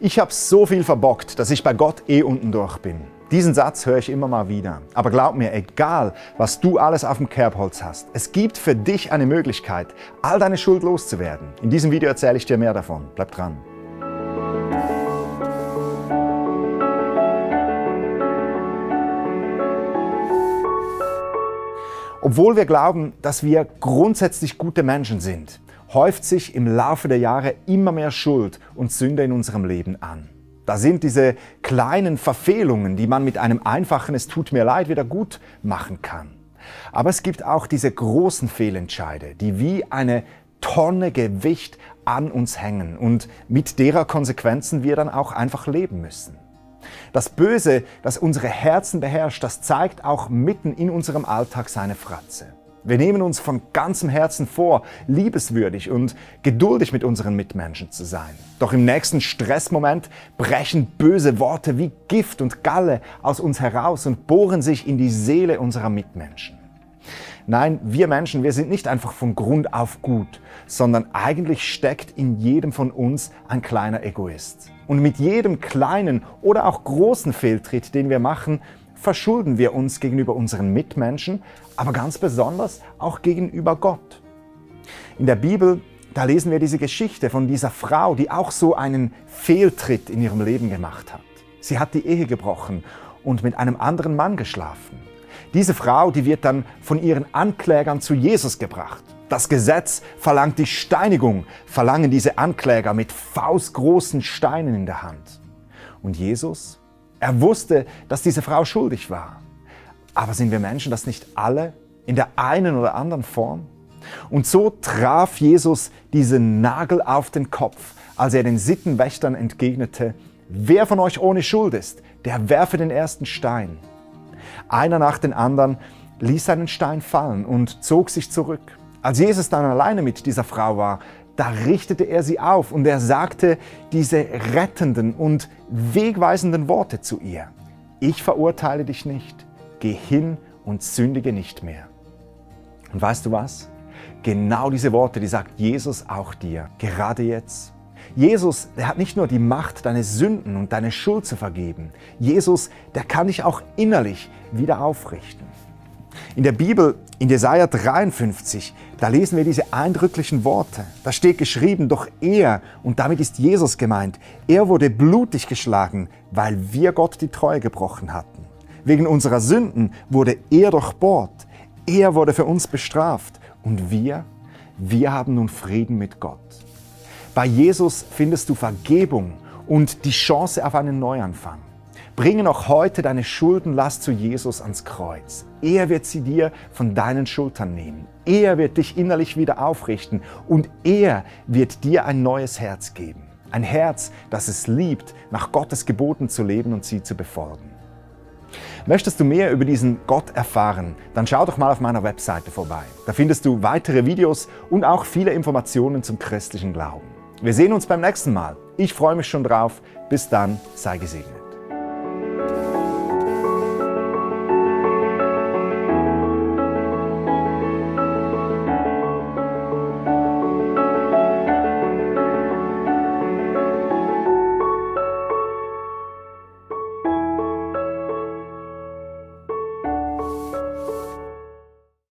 Ich habe so viel verbockt, dass ich bei Gott eh unten durch bin. Diesen Satz höre ich immer mal wieder. Aber glaub mir, egal was du alles auf dem Kerbholz hast, es gibt für dich eine Möglichkeit, all deine Schuld loszuwerden. In diesem Video erzähle ich dir mehr davon. Bleib dran. Obwohl wir glauben, dass wir grundsätzlich gute Menschen sind, häuft sich im Laufe der Jahre immer mehr Schuld und Sünde in unserem Leben an. Da sind diese kleinen Verfehlungen, die man mit einem einfachen Es tut mir leid wieder gut machen kann. Aber es gibt auch diese großen Fehlentscheide, die wie eine Tonne Gewicht an uns hängen und mit derer Konsequenzen wir dann auch einfach leben müssen. Das Böse, das unsere Herzen beherrscht, das zeigt auch mitten in unserem Alltag seine Fratze. Wir nehmen uns von ganzem Herzen vor, liebeswürdig und geduldig mit unseren Mitmenschen zu sein. Doch im nächsten Stressmoment brechen böse Worte wie Gift und Galle aus uns heraus und bohren sich in die Seele unserer Mitmenschen. Nein, wir Menschen, wir sind nicht einfach von Grund auf gut, sondern eigentlich steckt in jedem von uns ein kleiner Egoist. Und mit jedem kleinen oder auch großen Fehltritt, den wir machen, verschulden wir uns gegenüber unseren Mitmenschen, aber ganz besonders auch gegenüber Gott. In der Bibel, da lesen wir diese Geschichte von dieser Frau, die auch so einen Fehltritt in ihrem Leben gemacht hat. Sie hat die Ehe gebrochen und mit einem anderen Mann geschlafen. Diese Frau, die wird dann von ihren Anklägern zu Jesus gebracht. Das Gesetz verlangt die Steinigung, verlangen diese Ankläger mit faustgroßen Steinen in der Hand. Und Jesus, er wusste, dass diese Frau schuldig war. Aber sind wir Menschen das nicht alle in der einen oder anderen Form? Und so traf Jesus diesen Nagel auf den Kopf, als er den Sittenwächtern entgegnete, wer von euch ohne Schuld ist, der werfe den ersten Stein. Einer nach dem anderen ließ einen Stein fallen und zog sich zurück. Als Jesus dann alleine mit dieser Frau war, da richtete er sie auf und er sagte diese rettenden und wegweisenden Worte zu ihr. Ich verurteile dich nicht, geh hin und sündige nicht mehr. Und weißt du was? Genau diese Worte, die sagt Jesus auch dir, gerade jetzt. Jesus, der hat nicht nur die Macht, deine Sünden und deine Schuld zu vergeben. Jesus, der kann dich auch innerlich wieder aufrichten. In der Bibel, in Jesaja 53, da lesen wir diese eindrücklichen Worte. Da steht geschrieben, doch er, und damit ist Jesus gemeint, er wurde blutig geschlagen, weil wir Gott die Treue gebrochen hatten. Wegen unserer Sünden wurde er durchbohrt. Er wurde für uns bestraft. Und wir, wir haben nun Frieden mit Gott. Bei Jesus findest du Vergebung und die Chance auf einen Neuanfang. Bringe noch heute deine Schuldenlast zu Jesus ans Kreuz. Er wird sie dir von deinen Schultern nehmen. Er wird dich innerlich wieder aufrichten und er wird dir ein neues Herz geben. Ein Herz, das es liebt, nach Gottes Geboten zu leben und sie zu befolgen. Möchtest du mehr über diesen Gott erfahren, dann schau doch mal auf meiner Webseite vorbei. Da findest du weitere Videos und auch viele Informationen zum christlichen Glauben. Wir sehen uns beim nächsten Mal. Ich freue mich schon drauf. Bis dann, sei gesegnet.